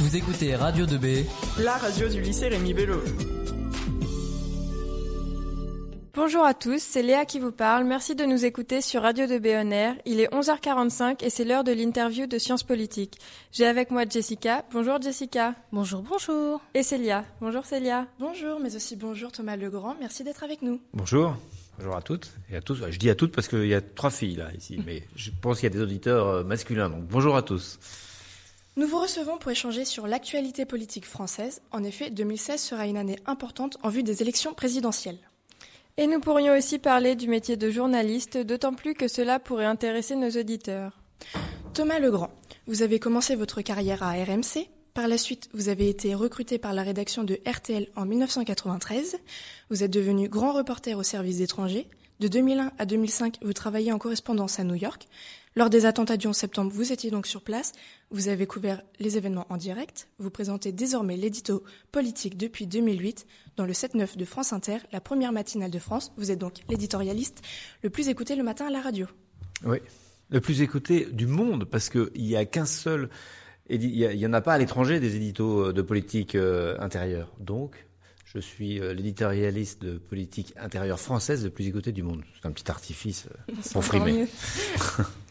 Vous écoutez Radio 2B, la radio du lycée Rémi Bello. Bonjour à tous, c'est Léa qui vous parle. Merci de nous écouter sur Radio 2B On Air. Il est 11h45 et c'est l'heure de l'interview de Sciences Politiques. J'ai avec moi Jessica. Bonjour Jessica. Bonjour, bonjour. Et Célia. Bonjour Célia. Bonjour, mais aussi bonjour Thomas Legrand. Merci d'être avec nous. Bonjour. Bonjour à toutes et à tous. Je dis à toutes parce qu'il y a trois filles là ici, mais je pense qu'il y a des auditeurs euh, masculins. Donc bonjour à tous. Nous vous recevons pour échanger sur l'actualité politique française. En effet, 2016 sera une année importante en vue des élections présidentielles. Et nous pourrions aussi parler du métier de journaliste, d'autant plus que cela pourrait intéresser nos auditeurs. Thomas Legrand, vous avez commencé votre carrière à RMC. Par la suite, vous avez été recruté par la rédaction de RTL en 1993. Vous êtes devenu grand reporter au service étranger. De 2001 à 2005, vous travaillez en correspondance à New York. Lors des attentats du 11 septembre, vous étiez donc sur place. Vous avez couvert les événements en direct. Vous présentez désormais l'édito politique depuis 2008 dans le 7-9 de France Inter, la première matinale de France. Vous êtes donc l'éditorialiste le plus écouté le matin à la radio. Oui, le plus écouté du monde parce qu'il n'y a qu'un seul. Il n'y en a pas à l'étranger des éditos de politique euh, intérieure. Donc, je suis euh, l'éditorialiste de politique intérieure française le plus écouté du monde. C'est un petit artifice euh, pour frimer.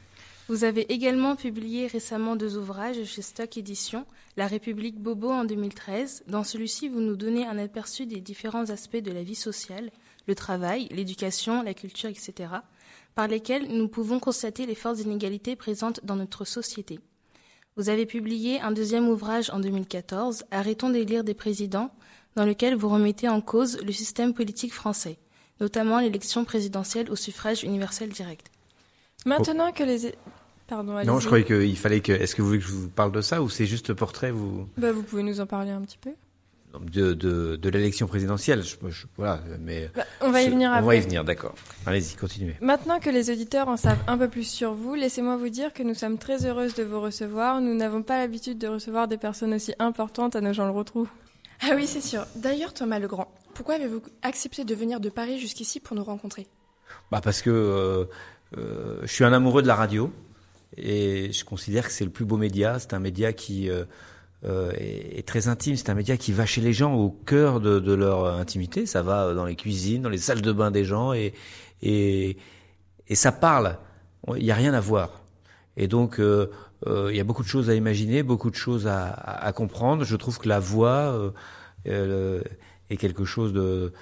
Vous avez également publié récemment deux ouvrages chez Stock Éditions, La République Bobo en 2013. Dans celui-ci, vous nous donnez un aperçu des différents aspects de la vie sociale, le travail, l'éducation, la culture, etc., par lesquels nous pouvons constater les fortes inégalités présentes dans notre société. Vous avez publié un deuxième ouvrage en 2014, Arrêtons d'élire des présidents, dans lequel vous remettez en cause le système politique français, notamment l'élection présidentielle au suffrage universel direct. Maintenant que les... Pardon, non, je croyais qu'il fallait que... Est-ce que vous voulez que je vous parle de ça ou c'est juste portrait vous... Bah, vous pouvez nous en parler un petit peu de, de, de l'élection présidentielle. Je, voilà, mais bah, on va y venir on après. On va y venir, d'accord. Allez-y, continuez. Maintenant que les auditeurs en savent un peu plus sur vous, laissez-moi vous dire que nous sommes très heureuses de vous recevoir. Nous n'avons pas l'habitude de recevoir des personnes aussi importantes à nos gens le retrouvent. Ah oui, c'est sûr. D'ailleurs, Thomas Legrand, pourquoi avez-vous accepté de venir de Paris jusqu'ici pour nous rencontrer? Bah parce que euh, euh, je suis un amoureux de la radio et je considère que c'est le plus beau média. C'est un média qui euh, est, est, très intime. C'est un média qui va chez les gens au cœur de, leur intimité. Ça va dans les cuisines, dans les salles de bain des gens et ça parle. Il n'y a rien à voir. Et donc euh, il y a beaucoup de choses à imaginer, beaucoup de choses à, comprendre. Je trouve que la voix euh, est quelque chose de,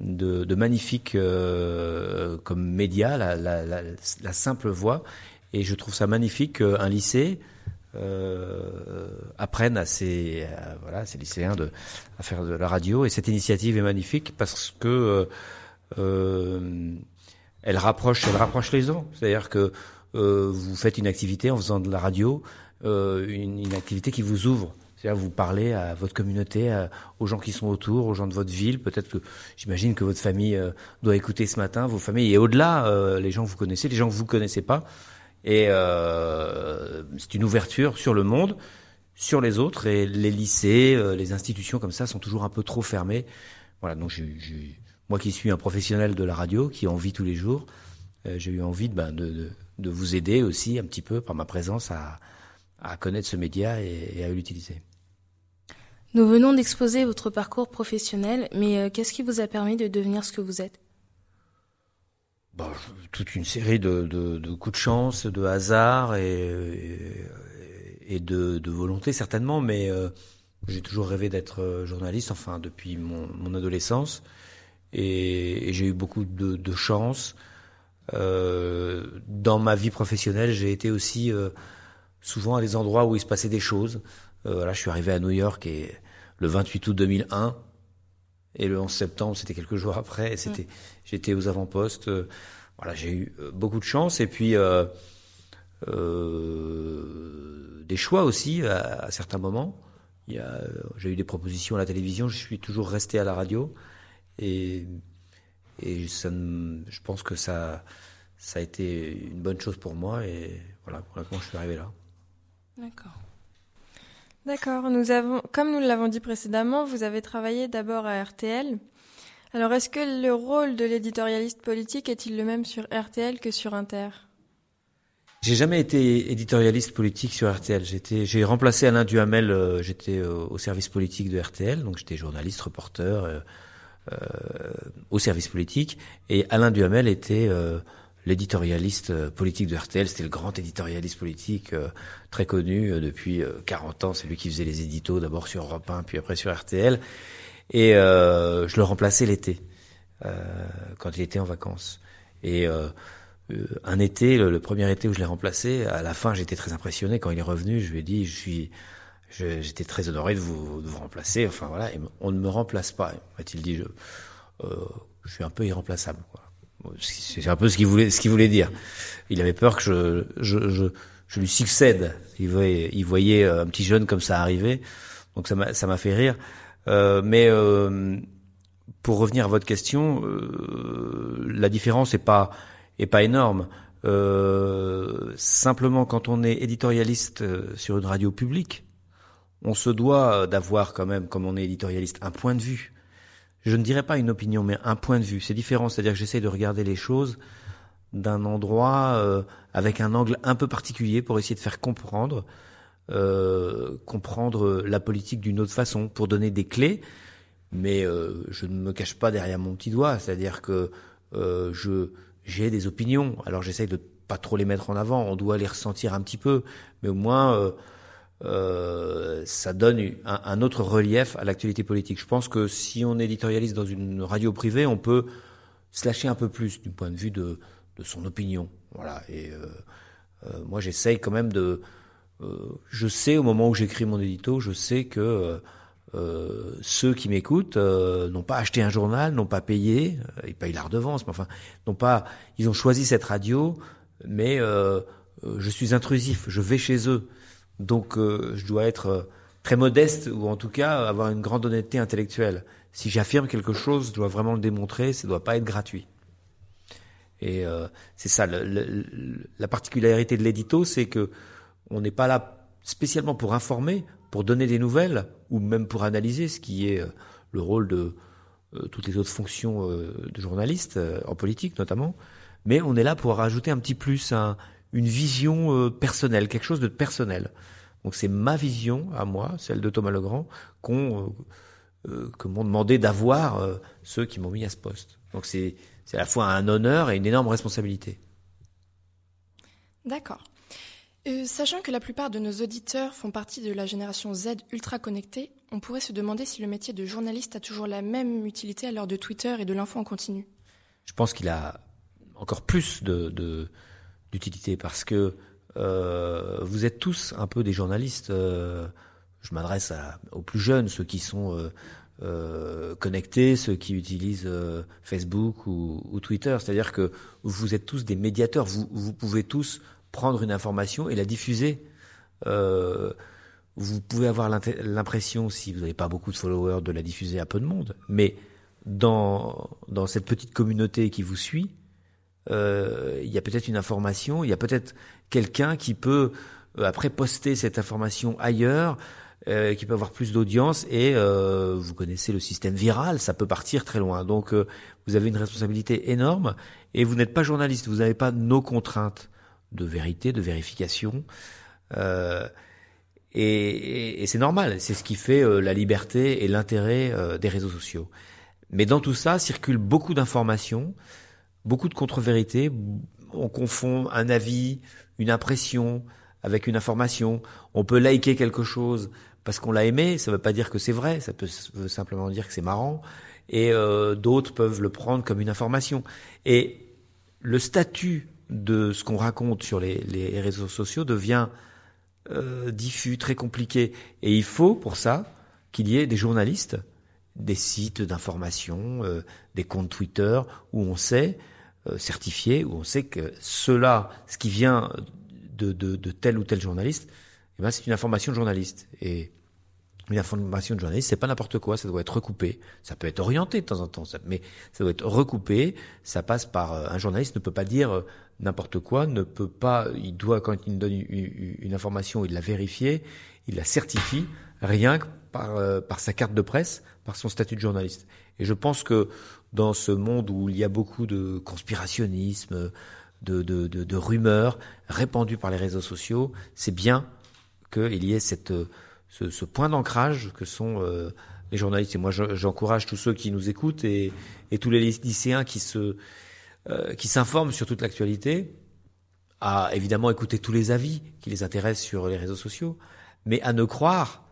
de, de magnifique euh, comme média, la, la, simple voix. Et je trouve ça magnifique qu'un lycée euh, apprenne à ses, voilà, lycéens de, à faire de la radio. Et cette initiative est magnifique parce que euh, elle rapproche, elle rapproche les gens. C'est-à-dire que vous faites une activité en faisant de la radio, une, activité qui vous ouvre. Vous parlez à votre communauté, aux gens qui sont autour, aux gens de votre ville. Peut-être que j'imagine que votre famille euh, doit écouter ce matin, vos familles et au-delà, euh, les gens que vous connaissez, les gens que vous connaissez pas. Et euh, c'est une ouverture sur le monde, sur les autres. Et les lycées, les institutions comme ça sont toujours un peu trop fermées. Voilà. Donc j'ai, j'ai, moi qui suis un professionnel de la radio, qui en vit tous les jours, j'ai eu envie de, ben, de, de vous aider aussi un petit peu par ma présence à, à connaître ce média et à l'utiliser. Nous venons d'exposer votre parcours professionnel, mais euh, qu'est-ce qui vous a permis de devenir ce que vous êtes? Bon, Toute une série de, coups de chance, de hasard et, de, volonté certainement, mais euh, j'ai toujours rêvé d'être journaliste, enfin depuis mon, adolescence, et, j'ai eu beaucoup de, chance. Euh, dans ma vie professionnelle, j'ai été aussi euh, souvent à des endroits où il se passait des choses. Euh, là, je suis arrivé à New York et le 28 août 2001 et le 11 septembre, c'était quelques jours après. C'était, mmh. j'étais aux avant-postes. voilà, j'ai eu beaucoup de chance et puis des choix aussi à, à certains moments. Il y a, j'ai eu des propositions à la télévision. Je suis toujours resté à la radio et et ça, je pense que ça, ça a été une bonne chose pour moi et voilà pour comment je suis arrivé là. D'accord. D'accord. Nous avons, comme nous l'avons dit précédemment, vous avez travaillé d'abord à RTL. Alors, est-ce que le rôle de l'éditorialiste politique est-il le même sur RTL que sur Inter? J'ai jamais été éditorialiste politique sur RTL. J'ai remplacé Alain Duhamel. Euh, j'étais euh, au service politique de RTL, donc j'étais journaliste, reporter euh, au service politique. Et Alain Duhamel était l'éditorialiste politique de RTL. C'était le grand éditorialiste politique très connu depuis 40 ans. C'est lui qui faisait les éditos d'abord sur Europe 1, puis après sur RTL. Et je le remplaçais l'été quand il était en vacances. Et euh, un été, le, premier été où je l'ai remplacé, à la fin, j'étais très impressionné quand il est revenu. Je lui ai dit, je suis, j'étais très honoré de vous, de vous remplacer. Enfin voilà, on ne me remplace pas. M'a-t-il dit, je, euh, je suis un peu irremplaçable. C'est un peu ce qu'il voulait, ce qu'il voulait dire. Il avait peur que je, je, je, je lui succède. Il voyait, il voyait euh, un petit jeune comme ça arriver, donc ça m'a, ça m'a fait rire. Euh, mais euh, pour revenir à votre question, la différence n'est pas et pas énorme. Euh, simplement, quand on est éditorialiste euh, sur une radio publique, on se doit d'avoir quand même, comme on est éditorialiste, un point de vue. Je ne dirais pas une opinion, mais un point de vue. C'est différent, c'est-à-dire que j'essaie de regarder les choses d'un endroit euh, avec un angle un peu particulier pour essayer de faire comprendre, euh, comprendre la politique d'une autre façon, pour donner des clés. Mais euh, je ne me cache pas derrière mon petit doigt, c'est-à-dire que je j'ai des opinions. Alors j'essaye de pas trop les mettre en avant. On doit les ressentir un petit peu, mais au moins euh, ça donne un, autre relief à l'actualité politique. Je pense que si on éditorialise dans une radio privée, on peut se lâcher un peu plus du point de vue de, son opinion. Voilà. Et euh, euh moi, j'essaye quand même de. Euh, je sais au moment où j'écris mon édito, je sais que ceux qui m'écoutent n'ont pas acheté un journal, n'ont pas payé, ils payent la redevance, mais enfin, n'ont pas, ils ont choisi cette radio, mais je suis intrusif, je vais chez eux, donc je dois être très modeste ou en tout cas avoir une grande honnêteté intellectuelle. Si j'affirme quelque chose, je dois vraiment le démontrer, ça ne doit pas être gratuit. Et c'est ça, le, le, la particularité de l'édito, c'est que on n'est pas là spécialement pour informer, pour donner des nouvelles ou même pour analyser ce qui est euh, le rôle de euh, toutes les autres fonctions euh, de journaliste, en politique notamment, mais on est là pour rajouter un petit plus, un, une vision personnelle, quelque chose de personnel. Donc c'est ma vision à moi, celle de Thomas Legrand, qu'on que m'ont demandé d'avoir ceux qui m'ont mis à ce poste. Donc c'est à la fois un honneur et une énorme responsabilité. D'accord. Euh, sachant que la plupart de nos auditeurs font partie de la génération Z ultra connectée, on pourrait se demander si le métier de journaliste a toujours la même utilité à l'heure de Twitter et de l'info en continu. Je pense qu'il a encore plus de d'utilité parce que euh, vous êtes tous un peu des journalistes. Euh, je m'adresse aux plus jeunes, ceux qui sont euh, euh connectés, ceux qui utilisent euh, Facebook ou, ou Twitter. C'est-à-dire que vous êtes tous des médiateurs. Vous, vous pouvez tous prendre une information et la diffuser. Euh, vous pouvez avoir l'impression, si vous n'avez pas beaucoup de followers, de la diffuser à peu de monde. Mais dans, dans cette petite communauté qui vous suit, euh, il y a peut-être une information, il y a peut-être quelqu'un qui peut euh, après poster cette information ailleurs, euh, qui peut avoir plus d'audience et euh, vous connaissez le système viral, ça peut partir très loin. Donc euh, vous avez une responsabilité énorme et vous n'êtes pas journaliste, vous n'avez pas nos contraintes de vérité, de vérification. Euh, et, et c'est normal, c'est ce qui fait euh, la liberté et l'intérêt des réseaux sociaux. Mais dans tout ça circulent beaucoup d'informations, beaucoup de contre-vérités. On confond un avis, une impression avec une information. On peut liker quelque chose parce qu'on l'a aimé, ça ne veut pas dire que c'est vrai, ça peut simplement dire que c'est marrant. Et euh, d'autres peuvent le prendre comme une information. Et le statut de ce qu'on raconte sur les, réseaux sociaux devient euh, diffus, très compliqué. Et il faut pour ça qu'il y ait des journalistes, des sites d'information, euh, des comptes Twitter où on sait euh, certifié, où on sait que cela, ce qui vient de, de, de tel ou tel journaliste, eh ben c'est une information de journaliste. Et une information de journaliste, c'est pas n'importe quoi, ça doit être recoupé. Ça peut être orienté de temps en temps, mais ça doit être recoupé. Ça passe par euh, un journaliste ne peut pas dire euh, n'importe quoi, ne peut pas. Il doit quand il donne une, information, il la vérifie, il la certifie, rien que par par sa carte de presse, par son statut de journaliste. Et je pense que dans ce monde où il y a beaucoup de conspirationnisme, de, rumeurs répandues par les réseaux sociaux. C'est bien qu'il y ait cette, ce, point d'ancrage que sont euh, les journalistes. Et moi, j'encourage tous ceux qui nous écoutent et, tous les lycéens euh, qui s'informent sur toute l'actualité à évidemment écouter tous les avis qui les intéressent sur les réseaux sociaux, mais à ne croire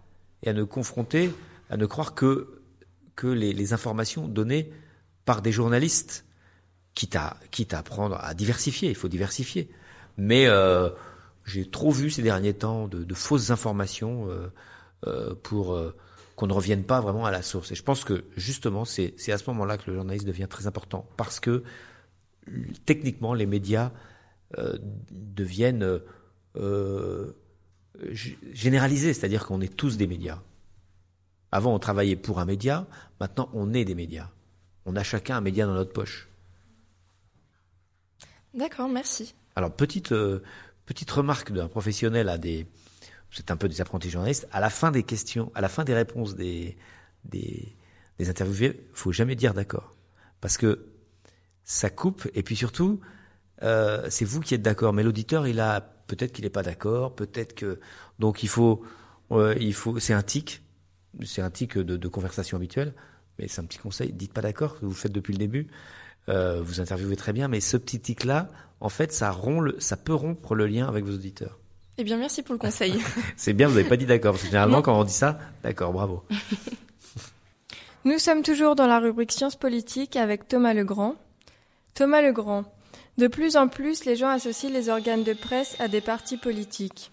et à ne confronter, à ne croire que les informations données par des journalistes, quitte à quitte à à diversifier, il faut diversifier. Mais euh, j'ai trop vu ces derniers temps de, fausses informations euh, euh, pour qu'on ne revienne pas vraiment à la source. Et je pense que justement, c'est à ce moment-là que le journaliste devient très important, parce que techniquement, les médias deviennent généralisés, c'est-à-dire qu'on est tous des médias. Avant, on travaillait pour un média, maintenant, on est des médias. On a chacun un média dans notre poche. D'accord, merci. Alors, petite, euh, petite remarque d'un professionnel à des. C'est un peu des apprentis journalistes. À la fin des questions, à la fin des réponses des, des, des interviewés, faut jamais dire d'accord. Parce que ça coupe, et puis surtout, euh, c'est vous qui êtes d'accord, mais l'auditeur, il a peut-être qu'il n'est pas d'accord, peut-être que donc il faut, euh, il faut, c'est un tic, c'est un tic de, de, conversation habituelle, mais c'est un petit conseil, dites pas d'accord, vous le faites depuis le début, euh, vous interviewez très bien, mais ce petit tic là, en fait, ça rompt, le, ça peut rompre le lien avec vos auditeurs. Eh bien, merci pour le conseil. c'est bien, vous n'avez pas dit d'accord, parce que généralement, quand on dit ça, d'accord, bravo. Nous sommes toujours dans la rubrique sciences politiques avec Thomas Legrand. Thomas Legrand, de plus en plus, les gens associent les organes de presse à des partis politiques.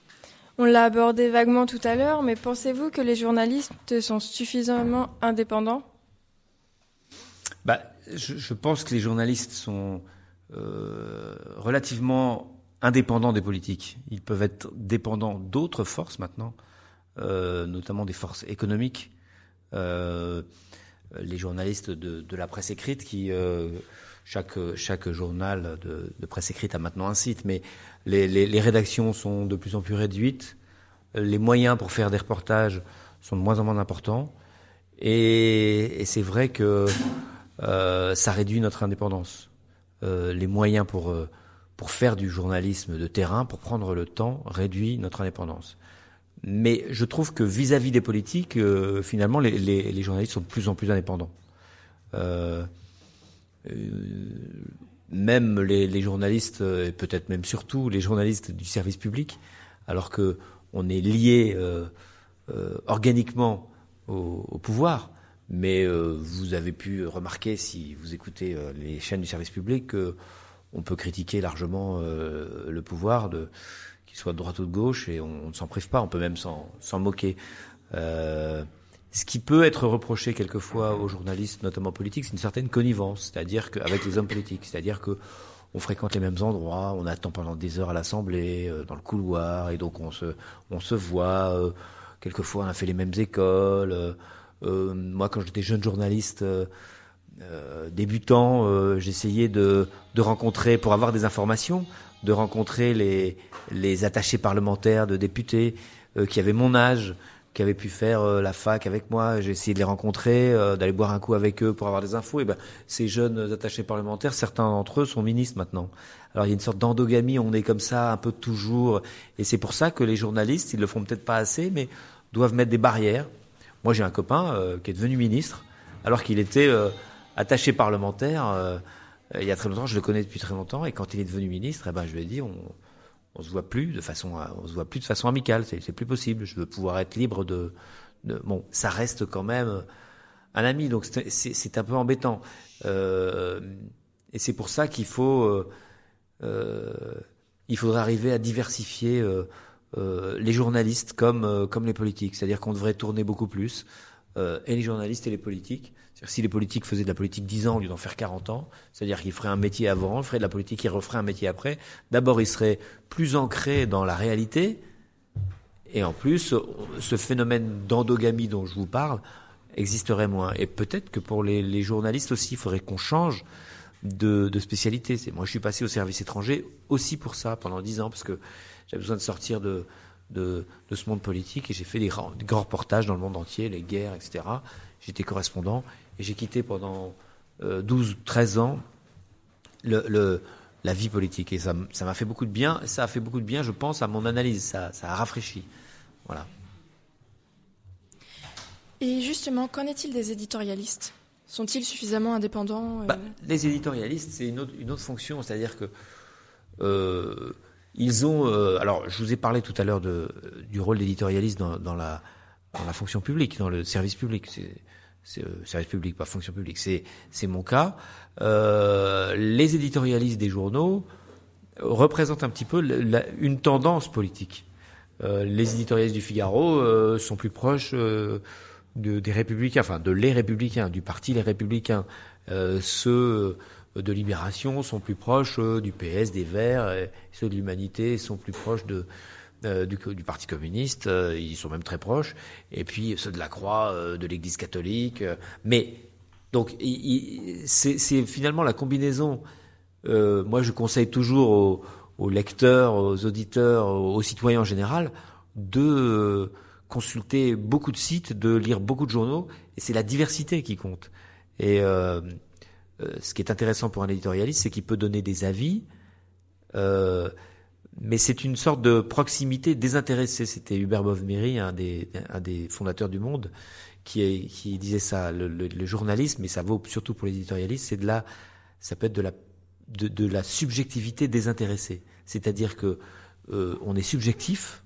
On l'a abordé vaguement tout à l'heure, mais pensez-vous que les journalistes sont suffisamment indépendants? Bah, je, je, pense que les journalistes sont euh, relativement indépendants des politiques. Ils peuvent être dépendants d'autres forces maintenant, euh, notamment des forces économiques. Euh, les journalistes de, de, la presse écrite qui euh, chaque, chaque journal de, de, presse écrite a maintenant un site, mais les, les, les, rédactions sont de plus en plus réduites, les moyens pour faire des reportages sont de moins en moins importants, et, et c'est vrai que ça réduit notre indépendance. Euh, les moyens pour, euh, pour faire du journalisme de terrain, pour prendre le temps, réduit notre indépendance. Mais je trouve que vis-à-vis -vis des politiques, euh, finalement, les, journalistes sont de plus en plus indépendants. Euh, euh, même les, journalistes, et peut-être même surtout les journalistes du service public, alors que on est lié euh, euh, organiquement au, pouvoir. Mais vous avez pu remarquer, si vous écoutez les chaînes du service public, qu'on peut critiquer largement le pouvoir, qu'il soit de droite ou de gauche, et on, on ne s'en prive pas. On peut même s'en moquer. Euh, ce qui peut être reproché quelquefois aux journalistes, notamment politiques, c'est une certaine connivence, c'est-à-dire qu'avec les hommes politiques, c'est-à-dire que on fréquente les mêmes endroits, on attend pendant des heures à l'Assemblée, euh, dans le couloir, et donc on se, on se voit. Euh, quelquefois, on a fait les mêmes écoles. Euh, euh moi, quand j'étais jeune journaliste euh, débutant, j'essayais de, rencontrer, pour avoir des informations, de rencontrer les, attachés parlementaires de députés qui avaient mon âge qui avaient pu faire euh, la fac avec moi. J'ai essayé de les rencontrer, euh, d'aller boire un coup avec eux pour avoir des infos. Et ben, ces jeunes attachés parlementaires, certains d'entre eux sont ministres maintenant. Alors il y a une sorte d'endogamie, on est comme ça un peu toujours. Et c'est pour ça que les journalistes, ils le font peut-être pas assez, mais doivent mettre des barrières. Moi, j'ai un copain euh, qui est devenu ministre, alors qu'il était euh, attaché parlementaire. Euh, il y a très longtemps, je le connais depuis très longtemps, et quand il est devenu ministre, eh ben, je lui ai dit, on, on se voit plus de façon, on se voit plus de façon amicale. C'est plus possible. Je veux pouvoir être libre de, de, bon, ça reste quand même un ami, donc c'est un peu embêtant. Euh, et c'est pour ça qu'il faut, euh, il faudrait arriver à diversifier euh, euh, les journalistes comme comme les politiques. C'est-à-dire qu'on devrait tourner beaucoup plus et les journalistes et les politiques si les politiques faisaient de la politique 10 ans au lieu d'en faire 40 ans, c'est-à-dire qu'ils feraient un métier avant, ils feraient de la politique, ils referaient un métier après, d'abord ils seraient plus ancrés dans la réalité, et en plus, ce phénomène d'endogamie dont je vous parle existerait moins. Et peut-être que pour les, les, journalistes aussi, il faudrait qu'on change de, de spécialité. Moi, je suis passé au service étranger aussi pour ça, pendant 10 ans, parce que j'avais besoin de sortir de, de, de, ce monde politique, et j'ai fait des grands, des grands reportages dans le monde entier, les guerres, etc. J'étais correspondant, et j'ai quitté pendant euh, 12, 13 ans le, le, la vie politique. Et ça ça m'a fait beaucoup de bien. Ça a fait beaucoup de bien, je pense, à mon analyse. Ça, ça a rafraîchi. Voilà. Et justement, qu'en est-il des éditorialistes? Sont-ils suffisamment indépendants? Bah, Les éditorialistes, c'est une autre, une autre fonction, c'est-à-dire que euh, ils ont. Euh, alors, je vous ai parlé tout à l'heure du rôle d'éditorialiste dans, dans, la, dans la fonction publique, dans le service public. C'est euh, service public, pas fonction publique. C'est mon cas. Euh, les éditorialistes des journaux représentent un petit peu la, une tendance politique. Euh, les éditorialistes du Figaro euh, sont plus proches de, des républicains, enfin de les républicains, du parti les républicains. ceux de Libération sont plus proches du PS, des Verts, ceux de l'Humanité sont plus proches de euh, du, du, Parti communiste, euh, ils sont même très proches, et puis ceux de la Croix, euh, de l'Église catholique. mais donc c'est finalement la combinaison. moi, je conseille toujours aux, aux, lecteurs, aux auditeurs, aux citoyens en général, de consulter beaucoup de sites, de lire beaucoup de journaux, et c'est la diversité qui compte. Et ce qui est intéressant pour un éditorialiste, c'est qu'il peut donner des avis. Euh, mais c'est une sorte de proximité désintéressée. C'était Hubert Bovmery, un des, un des fondateurs du Monde, qui, disait ça. Le, journalisme, et ça vaut surtout pour les éditorialistes, c'est de la, ça peut être de la, subjectivité désintéressée. C'est-à-dire que euh, on est subjectif.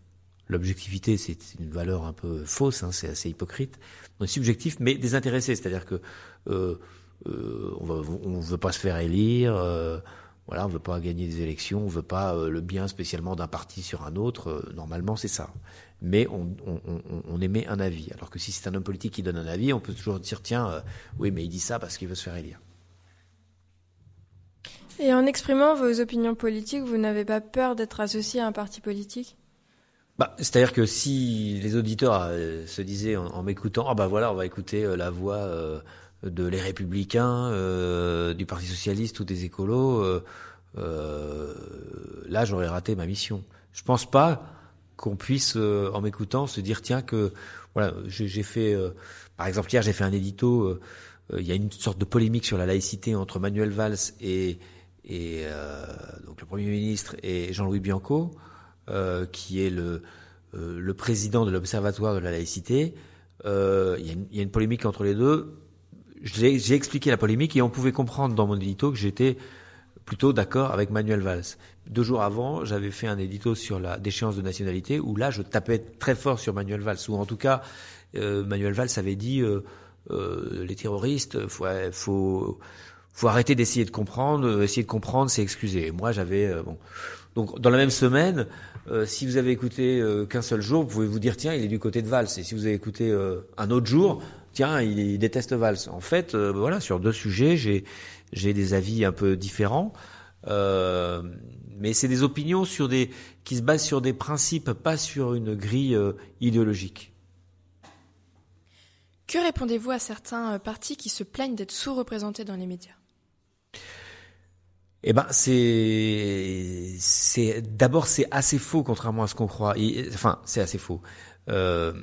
L'objectivité, c'est une valeur un peu fausse, hein, c'est assez hypocrite. On est subjectif, mais désintéressé. C'est-à-dire que euh, euh, on ne veut pas se faire élire. Euh, voilà, on veut pas gagner des élections, on veut pas euh, le bien spécialement d'un parti sur un autre. Normalement, c'est ça. Mais on, on, on, émet un avis. Alors que si c'est un homme politique qui donne un avis, on peut toujours dire tiens, oui, mais il dit ça parce qu'il veut se faire élire. Et en exprimant vos opinions politiques, vous n'avez pas peur d'être associé à un parti politique? Bah, c'est-à-dire que si les auditeurs se disaient en, m'écoutant, ah bah voilà, on va écouter la voix de les républicains, euh, du Parti socialiste ou des écolos, euh, euh, là j'aurais raté ma mission. Je pense pas qu'on puisse, en m'écoutant, se dire tiens que voilà, j'ai fait, par exemple hier j'ai fait un édito. il y a une sorte de polémique sur la laïcité entre Manuel Valls et, et donc le Premier ministre et Jean-Louis Bianco, qui est le, le président de l'Observatoire de la laïcité. il, y a une, il y a une polémique entre les deux j'ai expliqué la polémique et on pouvait comprendre dans mon édito que j'étais plutôt d'accord avec Manuel Valls. Deux jours avant, j'avais fait un édito sur la déchéance de nationalité où là, je tapais très fort sur Manuel Valls. Ou en tout cas, euh, Manuel Valls avait dit euh, euh, les terroristes, faut, faut, faut arrêter d'essayer de comprendre. Essayer de comprendre, c'est excuser. moi, j'avais bon. Donc, dans la même semaine, si vous avez écouté qu'un seul jour, vous pouvez vous dire tiens, il est du côté de Valls. Et si vous avez écouté un autre jour, tiens, il, déteste Valls. En fait, euh, voilà, sur deux sujets, j'ai j'ai des avis un peu différents, euh, mais c'est des opinions sur des qui se basent sur des principes, pas sur une grille euh, idéologique. Que répondez-vous à certains partis qui se plaignent d'être sous-représentés dans les médias? Eh ben c'est c'est d'abord c'est assez faux contrairement à ce qu'on croit. enfin c'est assez faux. Euh,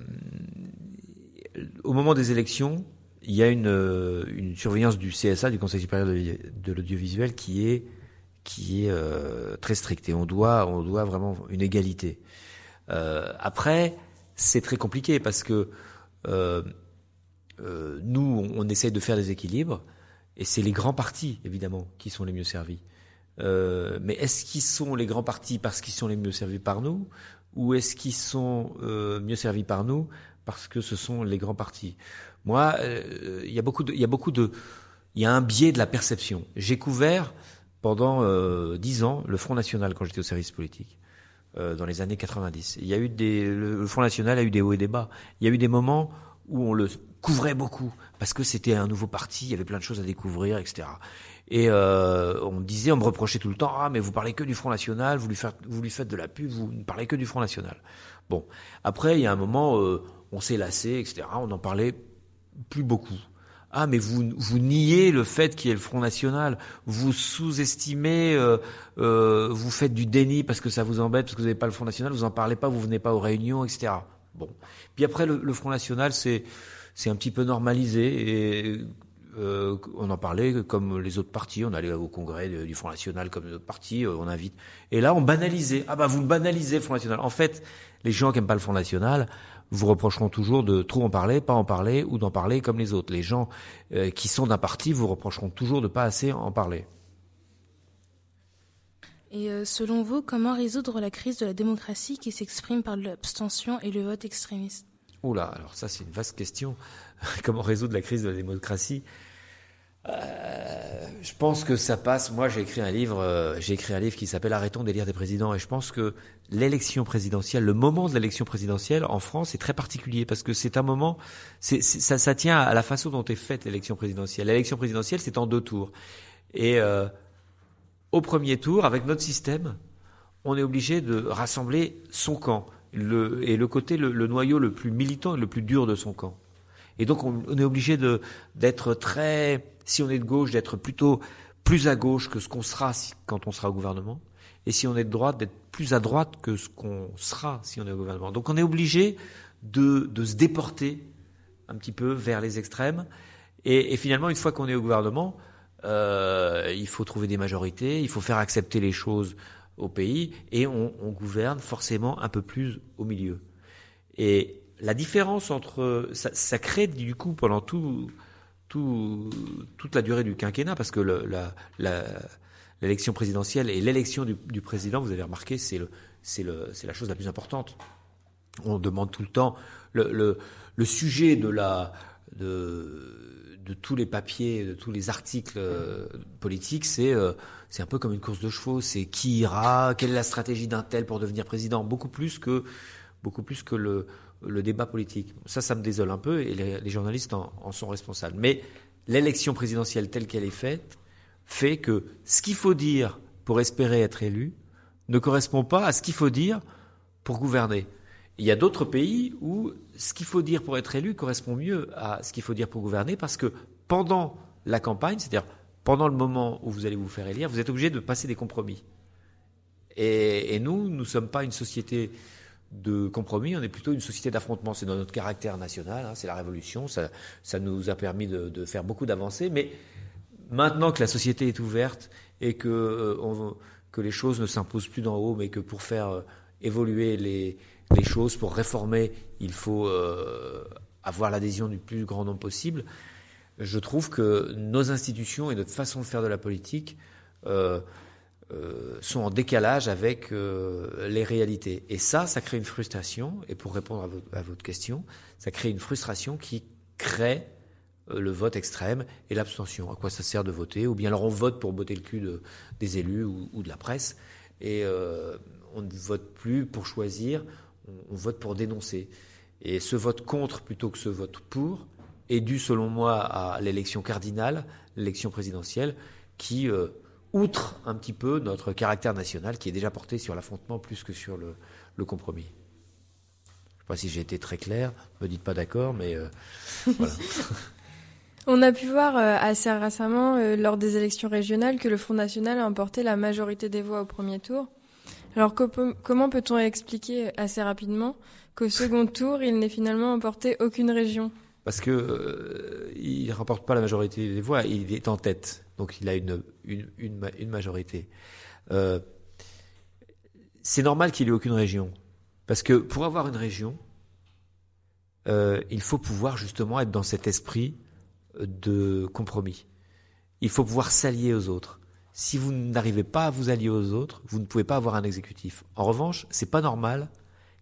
au moment des élections, il y a une, euh, surveillance du CSA, du Conseil supérieur de, l'audiovisuel, qui est qui est euh, très stricte et on doit vraiment une égalité. Euh, après, c'est très compliqué parce que nous, on essaye de faire des équilibres et c'est les grands partis évidemment qui sont les mieux servis. mais est-ce qu'ils sont les grands partis parce qu'ils sont les mieux servis par nous ou est-ce qu'ils sont mieux servis par nous parce que ce sont les grands partis. Moi, euh, il y a beaucoup de, il y a beaucoup de, il y a un biais de la perception. J'ai couvert pendant euh, dix ans le Front National quand j'étais au service politique. Euh, dans les années 90. Il y a eu des, le Front National a eu des hauts et des bas. Il y a eu des moments où on le couvrait beaucoup parce que c'était un nouveau parti, il y avait plein de choses à découvrir, etc. Et euh, on me disait, on me reprochait tout le temps, ah mais vous parlez que du Front National, vous lui faites, vous lui faites de la pub, vous ne parlez que du Front National. Bon, après il y a un moment, euh, on s'est lassé, etc. On n'en parlait plus beaucoup. Ah, mais vous, vous niez le fait qu'il y ait le Front National. Vous sous-estimez, euh, euh, vous faites du déni parce que ça vous embête, parce que vous n'avez pas le Front National, vous en parlez pas, vous venez pas aux réunions, etc. Bon. Puis après, le, Front National, c'est c'est un petit peu normalisé et euh, on en parlait comme les autres partis. On allait au congrès du Front National comme les autres partis. on invite. Et là, on banalisait. Ah bah vous banalisez le Front National. En fait, les gens qui n'aiment pas le Front National vous reprocheront toujours de trop en parler, pas en parler ou d'en parler comme les autres. Les gens qui sont d'un parti vous reprocheront toujours de pas assez en parler. Et selon vous, comment résoudre la crise de la démocratie qui s'exprime par l'abstention et le vote extrémiste? Oula, alors ça c'est une vaste question. Comment résoudre la crise de la démocratie? Euh, je pense que ça passe. Moi, j'ai écrit un livre. Euh, j'ai écrit un livre qui s'appelle "Arrêtons d'élire des présidents". Et je pense que l'élection présidentielle, le moment de l'élection présidentielle en France est très particulier parce que c'est un moment. Ça tient à la façon dont est faite l'élection présidentielle. L'élection présidentielle, c'est en deux tours. Et euh, au premier tour, avec notre système, on est obligé de rassembler son camp le, et le côté, le, noyau le plus militant et le plus dur de son camp. Et donc on, est obligé de d'être très, si on est de gauche, d'être plutôt plus à gauche que ce qu'on sera quand on sera au gouvernement, et si on est de droite, d'être plus à droite que ce qu'on sera si on est au gouvernement. Donc on est obligé de, de se déporter un petit peu vers les extrêmes, et, et finalement une fois qu'on est au gouvernement, euh, il faut trouver des majorités, il faut faire accepter les choses au pays et on, on, gouverne forcément un peu plus au milieu. Et la différence entre ça, ça crée du coup pendant tout, tout, toute la durée du quinquennat parce que le, la, la, l'élection présidentielle et l'élection du, président, vous avez remarqué, c'est la chose la plus importante. On demande tout le temps le, le, sujet de la de de tous les papiers, de tous les articles euh, politiques, c'est euh, c'est un peu comme une course de chevaux. C'est qui ira, quelle est la stratégie d'un tel pour devenir président, beaucoup plus que beaucoup plus que le, le débat politique. Ça, ça me désole un peu et les, journalistes en, sont responsables. Mais l'élection présidentielle telle qu'elle est faite fait que ce qu'il faut dire pour espérer être élu ne correspond pas à ce qu'il faut dire pour gouverner. Il y a d'autres pays où ce qu'il faut dire pour être élu correspond mieux à ce qu'il faut dire pour gouverner parce que pendant la campagne, c'est-à-dire pendant le moment où vous allez vous faire élire, vous êtes obligé de passer des compromis. Et, nous, nous ne sommes pas une société de compromis, on est plutôt une société d'affrontement. C'est dans notre caractère national, hein, c'est la révolution, ça, ça, nous a permis de, de faire beaucoup d'avancées. Mais maintenant que la société est ouverte et que, euh, que les choses ne s'imposent plus d'en haut, mais que pour faire euh, évoluer les, choses, pour réformer, il faut euh, avoir l'adhésion du plus grand nombre possible. Je trouve que nos institutions et notre façon de faire de la politique sont en décalage avec les réalités. Et ça, ça crée une frustration. Et pour répondre à, votre, question, ça crée une frustration qui crée le vote extrême et l'abstention. À quoi ça sert de voter? Ou bien alors on vote pour botter le cul de, des élus ou, de la presse. Et euh, on ne vote plus pour choisir, on, vote pour dénoncer. Et ce vote contre plutôt que ce vote pour est dû, selon moi, à l'élection cardinale, l'élection présidentielle, qui euh, outre un petit peu notre caractère national, qui est déjà porté sur l'affrontement plus que sur le, compromis. Je ne sais pas si j'ai été très clair, ne me dites pas d'accord, mais euh, voilà. On a pu voir euh, assez récemment, euh, lors des élections régionales, que le Front National a emporté la majorité des voix au premier tour. Alors comment peut-on expliquer assez rapidement qu'au second tour, il n'ait finalement emporté aucune région? Parce que euh, il ne remporte pas la majorité des voix, il est en tête, donc il a une, majorité. Euh, c'est normal qu'il ait aucune région, parce que pour avoir une région, euh, il faut pouvoir justement être dans cet esprit de compromis. Il faut pouvoir s'allier aux autres si vous n'arrivez pas à vous allier aux autres, vous ne pouvez pas avoir un exécutif. En revanche, c'est pas normal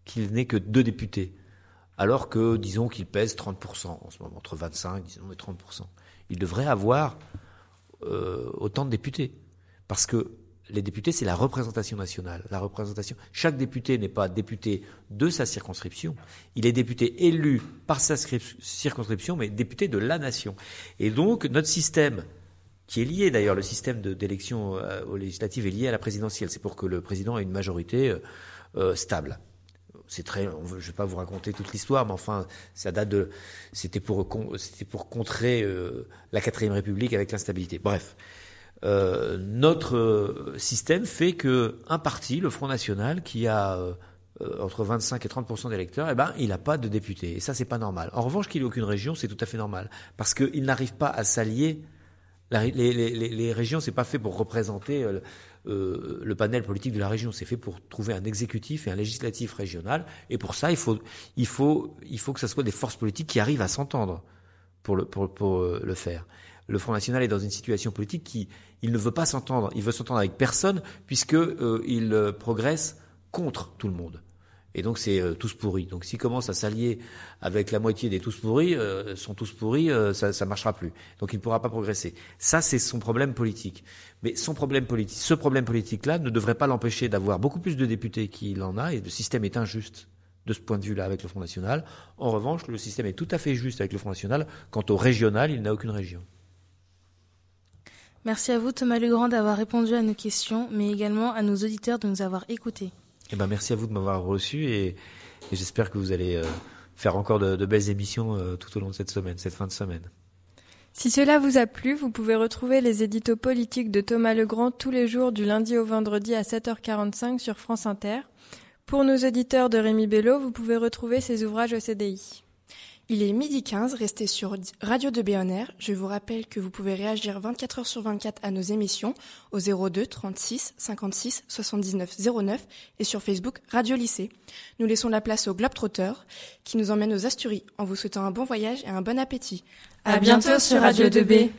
qu'il n'ait que deux députés, alors que, disons, qu'il pèse 30% en ce moment, entre 25 disons, et 30%. Il devrait avoir euh, autant de députés, parce que les députés, c'est la représentation nationale. La représentation. Chaque député n'est pas député de sa circonscription. Il est député élu par sa circonscription, mais député de la nation. Et donc, notre système qui est lié d'ailleurs, le système d'élection euh, aux législatives est lié à la présidentielle. C'est pour que le président ait une majorité euh, euh stable. C'est très, je ne vais pas vous raconter toute l'histoire, mais enfin, ça date de, c'était pour, c'était pour contrer euh, la quatrième République avec l'instabilité. Bref, euh, notre système fait que un parti, le Front National, qui a euh, entre 25 et 30% d'électeurs, eh ben, il n'a pas de député. Et ça, c'est pas normal. En revanche, qu'il ait aucune région, c'est tout à fait normal. Parce qu'il n'arrive pas à s'allier. Les, les, les, les, régions, c'est pas fait pour représenter euh, euh, le panel politique de la région. C'est fait pour trouver un exécutif et un législatif régional. Et pour ça, il faut, il faut, il faut que ce soit des forces politiques qui arrivent à s'entendre pour le, pour, euh, le faire. Le Front National est dans une situation politique qui, il ne veut pas s'entendre. Il veut s'entendre avec personne puisque euh, il progresse contre tout le monde. Et donc c'est euh, tous pourris. Donc s'ils commencent à s'allier avec la moitié des tous pourris, euh, sont tous pourris, euh, ça ne marchera plus. Donc il ne pourra pas progresser. Ça c'est son problème politique. Mais son problème politique, ce problème politique-là ne devrait pas l'empêcher d'avoir beaucoup plus de députés qu'il en a, et le système est injuste de ce point de vue-là avec le Front National. En revanche, le système est tout à fait juste avec le Front National. Quant au régional, il n'a aucune région. Merci à vous Thomas Legrand d'avoir répondu à nos questions, mais également à nos auditeurs de nous avoir écoutés. Eh ben, merci à vous de m'avoir reçu et, j'espère que vous allez euh, faire encore de, belles émissions euh, tout au long de cette semaine, cette fin de semaine. Si cela vous a plu, vous pouvez retrouver les éditos politiques de Thomas Legrand tous les jours du lundi au vendredi à 7h45 sur France Inter. Pour nos auditeurs de Rémi Bello, vous pouvez retrouver ses ouvrages au CDI. Il est midi 15, restez sur Radio de Béonner. Je vous rappelle que vous pouvez réagir 24 heures sur 24 à nos émissions au 02 36 56 79 09 et sur Facebook Radio Lycée. Nous laissons la place au Globetrotter qui nous emmène aux Asturies en vous souhaitant un bon voyage et un bon appétit. À, bientôt, sur Radio 2B.